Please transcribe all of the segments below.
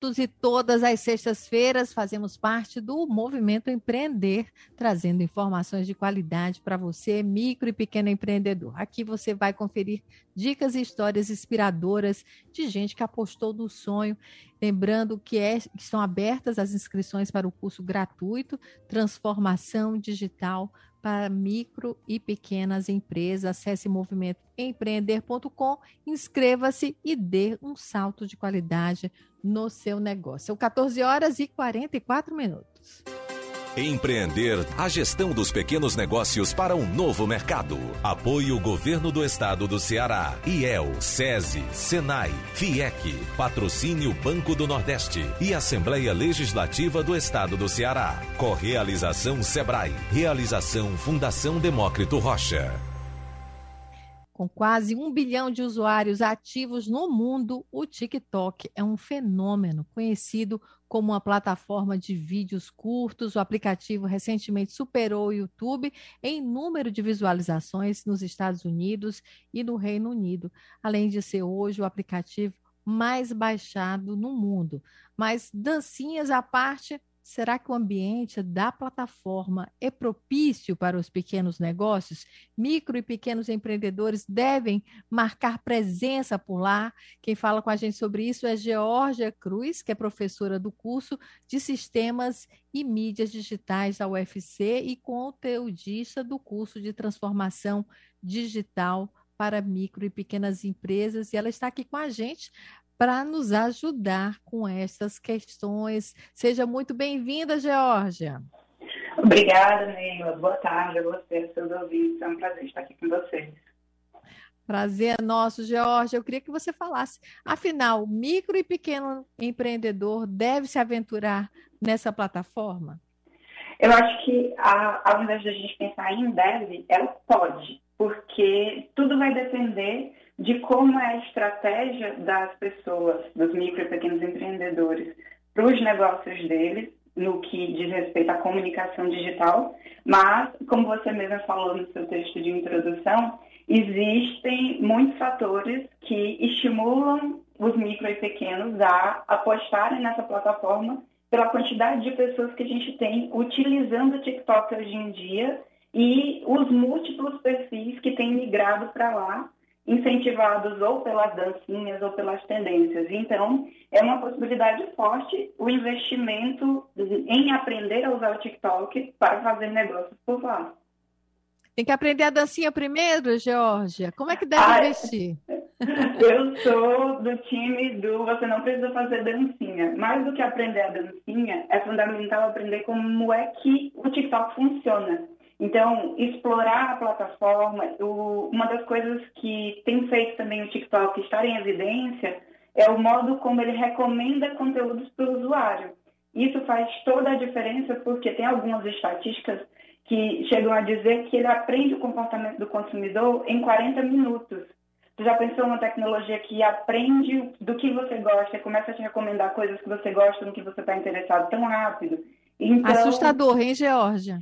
Todos e todas as sextas-feiras fazemos parte do Movimento Empreender, trazendo informações de qualidade para você, micro e pequeno empreendedor. Aqui você vai conferir dicas e histórias inspiradoras de gente que apostou no sonho. Lembrando que, é, que estão abertas as inscrições para o curso gratuito Transformação Digital para micro e pequenas empresas. Acesse movimentoempreender.com, inscreva-se e dê um salto de qualidade no seu negócio. São 14 horas e 44 minutos. Empreender a gestão dos pequenos negócios para um novo mercado. Apoio Governo do Estado do Ceará, IEL, SESI, SENAI, FIEC, Patrocínio Banco do Nordeste e Assembleia Legislativa do Estado do Ceará. Correalização Sebrae. Realização Fundação Demócrito Rocha. Com quase um bilhão de usuários ativos no mundo, o TikTok é um fenômeno conhecido como uma plataforma de vídeos curtos. O aplicativo recentemente superou o YouTube em número de visualizações nos Estados Unidos e no Reino Unido, além de ser hoje o aplicativo mais baixado no mundo. Mas dancinhas à parte, Será que o ambiente da plataforma é propício para os pequenos negócios? Micro e pequenos empreendedores devem marcar presença por lá. Quem fala com a gente sobre isso é Georgia Cruz, que é professora do curso de Sistemas e Mídias Digitais da UFC e conteudista do curso de Transformação Digital para micro e pequenas empresas. E ela está aqui com a gente para nos ajudar com essas questões. Seja muito bem-vinda, Georgia. Obrigada, Neila. Boa tarde a você, seus ouvintes. É um prazer estar aqui com vocês. Prazer é nosso, Georgia. Eu queria que você falasse. Afinal, micro e pequeno empreendedor deve se aventurar nessa plataforma? Eu acho que, a, ao invés de a gente pensar em deve, é o pode, porque tudo vai depender de como é a estratégia das pessoas, dos micro e pequenos empreendedores, para os negócios deles, no que diz respeito à comunicação digital, mas, como você mesma falou no seu texto de introdução, existem muitos fatores que estimulam os micro e pequenos a apostarem nessa plataforma pela quantidade de pessoas que a gente tem utilizando o TikTok hoje em dia e os múltiplos perfis que têm migrado para lá incentivados ou pelas dancinhas ou pelas tendências. Então, é uma possibilidade forte o investimento em aprender a usar o TikTok para fazer negócios por lá. Tem que aprender a dancinha primeiro, Georgia. Como é que deve ah, investir? Eu sou do time do você não precisa fazer dancinha. Mais do que aprender a dancinha, é fundamental aprender como é que o TikTok funciona. Então, explorar a plataforma, o, uma das coisas que tem feito também o TikTok estar em evidência é o modo como ele recomenda conteúdos para o usuário. Isso faz toda a diferença porque tem algumas estatísticas que chegam a dizer que ele aprende o comportamento do consumidor em 40 minutos. Você já pensou uma tecnologia que aprende do que você gosta e começa a te recomendar coisas que você gosta, no que você está interessado tão rápido? Então, Assustador, hein, Georgia?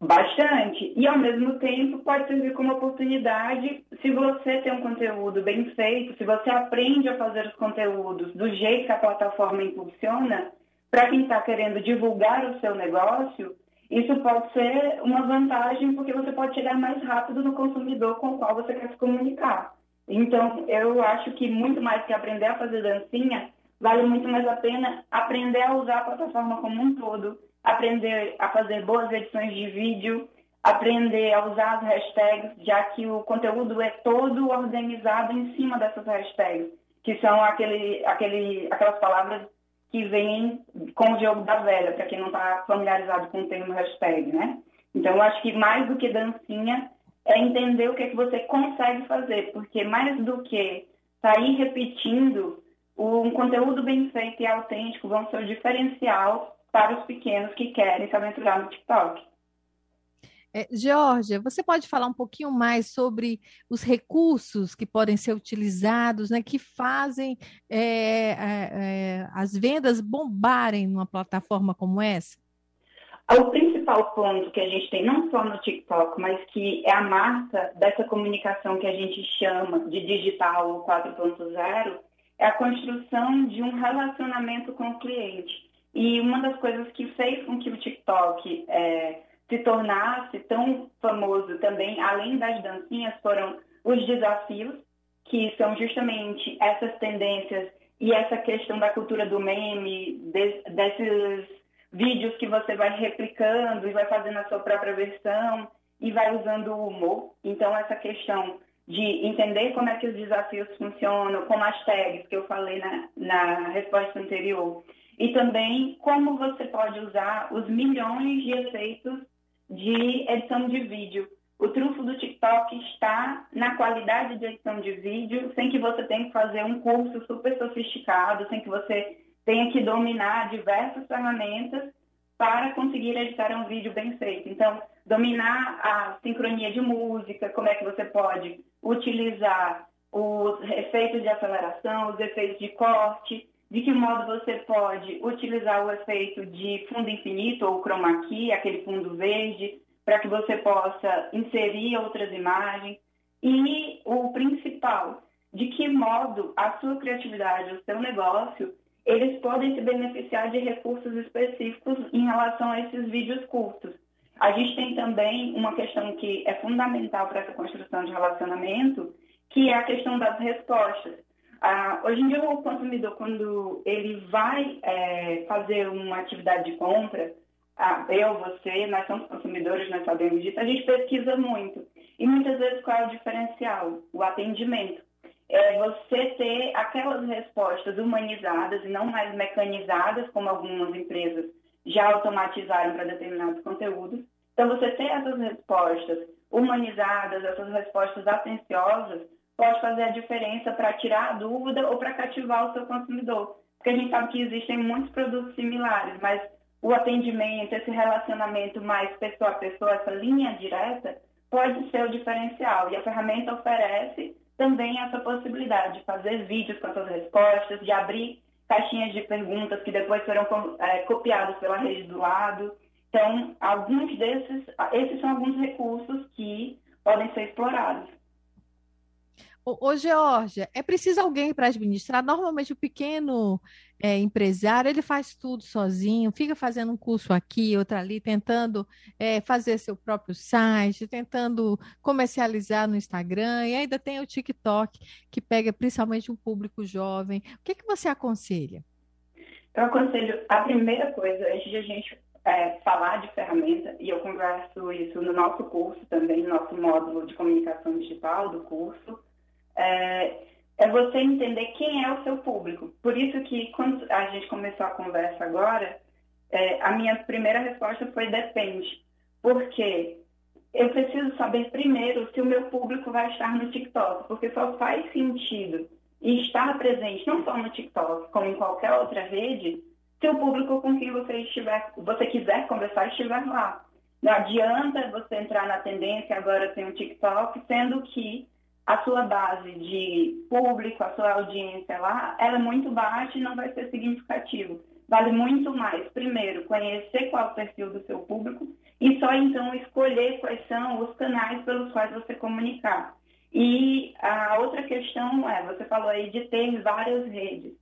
Bastante. E, ao mesmo tempo, pode servir como oportunidade se você tem um conteúdo bem feito, se você aprende a fazer os conteúdos do jeito que a plataforma impulsiona, para quem está querendo divulgar o seu negócio, isso pode ser uma vantagem porque você pode chegar mais rápido no consumidor com o qual você quer se comunicar. Então, eu acho que muito mais que aprender a fazer dancinha, vale muito mais a pena aprender a usar a plataforma como um todo aprender a fazer boas edições de vídeo, aprender a usar as hashtags, já que o conteúdo é todo organizado em cima dessas hashtags, que são aquele, aquele, aquelas palavras que vêm com o jogo da velha, para quem não está familiarizado com o termo hashtag, né? Então, eu acho que mais do que dancinha é entender o que, é que você consegue fazer, porque mais do que sair repetindo, um conteúdo bem feito e autêntico vão ser o diferencial para os pequenos que querem se aventurar no TikTok. É, Georgia, você pode falar um pouquinho mais sobre os recursos que podem ser utilizados, né, que fazem é, é, é as vendas bombarem numa plataforma como essa? O principal ponto que a gente tem, não só no TikTok, mas que é a marca dessa comunicação que a gente chama de digital 4.0, é a construção de um relacionamento com o cliente. E uma das coisas que fez com que o TikTok é, se tornasse tão famoso também, além das dancinhas, foram os desafios, que são justamente essas tendências e essa questão da cultura do meme, de, desses vídeos que você vai replicando e vai fazendo a sua própria versão e vai usando o humor. Então, essa questão de entender como é que os desafios funcionam, como as tags que eu falei na, na resposta anterior, e também como você pode usar os milhões de efeitos de edição de vídeo. O trunfo do TikTok está na qualidade de edição de vídeo, sem que você tenha que fazer um curso super sofisticado, sem que você tenha que dominar diversas ferramentas para conseguir editar um vídeo bem feito. Então, dominar a sincronia de música, como é que você pode utilizar os efeitos de aceleração, os efeitos de corte, de que modo você pode utilizar o efeito de fundo infinito ou chroma key, aquele fundo verde, para que você possa inserir outras imagens. E o principal, de que modo a sua criatividade, o seu negócio, eles podem se beneficiar de recursos específicos em relação a esses vídeos curtos. A gente tem também uma questão que é fundamental para essa construção de relacionamento, que é a questão das respostas. Ah, hoje em dia, o consumidor, quando ele vai é, fazer uma atividade de compra, ah, eu, você, nós somos consumidores, nós sabemos disso, a gente pesquisa muito. E muitas vezes qual é o diferencial? O atendimento. É você ter aquelas respostas humanizadas e não mais mecanizadas, como algumas empresas já automatizaram para determinados conteúdos. Então, você ter essas respostas humanizadas, essas respostas atenciosas, pode fazer a diferença para tirar a dúvida ou para cativar o seu consumidor. Porque a gente sabe que existem muitos produtos similares, mas o atendimento, esse relacionamento mais pessoa a pessoa, essa linha direta, pode ser o diferencial. E a ferramenta oferece também essa possibilidade de fazer vídeos com essas respostas, de abrir caixinhas de perguntas que depois serão é, copiadas pela rede do lado. Então, alguns desses, esses são alguns recursos que podem ser explorados. Ô, Georgia, é preciso alguém para administrar. Normalmente o pequeno é, empresário ele faz tudo sozinho, fica fazendo um curso aqui, outro ali, tentando é, fazer seu próprio site, tentando comercializar no Instagram, e ainda tem o TikTok, que pega principalmente um público jovem. O que, que você aconselha? Eu aconselho a primeira coisa, antes de a gente é, falar de ferramenta, e eu converso isso no nosso curso também, no nosso módulo de comunicação digital do curso, é, é você entender quem é o seu público. Por isso que quando a gente começou a conversa agora, é, a minha primeira resposta foi depende. Porque eu preciso saber primeiro se o meu público vai estar no TikTok, porque só faz sentido estar presente não só no TikTok, como em qualquer outra rede, se o público com quem você estiver, você quiser conversar estiver lá. Não adianta você entrar na tendência agora tem o TikTok, sendo que a sua base de público, a sua audiência lá, ela é muito baixa e não vai ser significativo. Vale muito mais, primeiro, conhecer qual é o perfil do seu público e só então escolher quais são os canais pelos quais você comunicar. E a outra questão é, você falou aí de ter várias redes.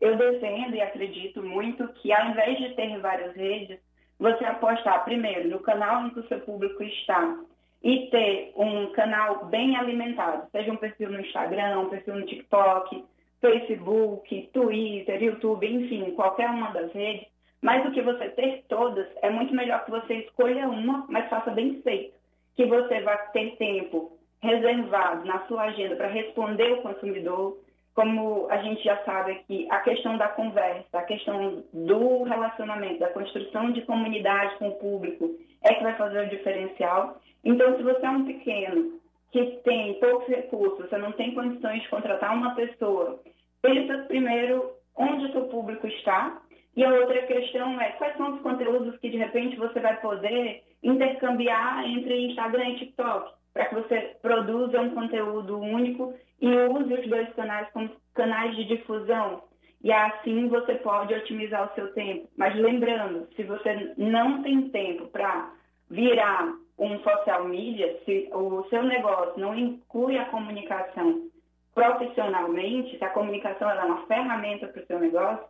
Eu defendo e acredito muito que ao invés de ter várias redes, você apostar primeiro no canal que o seu público está e ter um canal bem alimentado, seja um perfil no Instagram, um perfil no TikTok, Facebook, Twitter, YouTube, enfim, qualquer uma das redes, mais do que você ter todas, é muito melhor que você escolha uma, mas faça bem feito, que você vai ter tempo reservado na sua agenda para responder o consumidor, como a gente já sabe aqui, a questão da conversa, a questão do relacionamento, da construção de comunidade com o público é que vai fazer o diferencial. Então, se você é um pequeno que tem poucos recursos, você não tem condições de contratar uma pessoa, pensa primeiro onde o seu público está. E a outra questão é quais são os conteúdos que de repente você vai poder intercambiar entre Instagram e TikTok, para que você produza um conteúdo único e use os dois canais como canais de difusão. E assim você pode otimizar o seu tempo. Mas lembrando, se você não tem tempo para virar um social media, se o seu negócio não inclui a comunicação profissionalmente, se a comunicação é uma ferramenta para o seu negócio,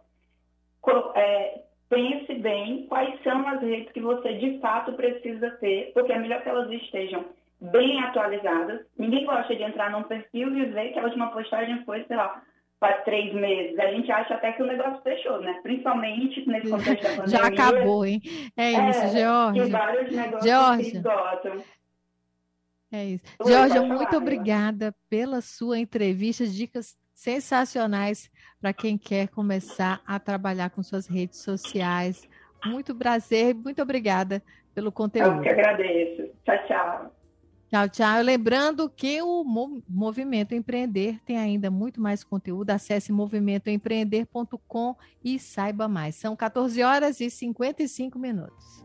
é, pense bem quais são as redes que você de fato precisa ter, porque é melhor que elas estejam bem atualizadas. Ninguém gosta de entrar num perfil e ver que a última postagem foi, sei lá, faz três meses. A gente acha até que o negócio fechou, né? Principalmente nesse contexto da pandemia. Já acabou, hein? É isso, é, Georgia. Tem vários negócios Georgia. que esgotam. É isso. Georgia, muito obrigada pela sua entrevista, dicas sensacionais para quem quer começar a trabalhar com suas redes sociais. Muito prazer, muito obrigada pelo conteúdo. Eu que agradeço. Tchau, tchau. Tchau, tchau. Lembrando que o Movimento Empreender tem ainda muito mais conteúdo. Acesse movimentoempreender.com e saiba mais. São 14 horas e 55 minutos.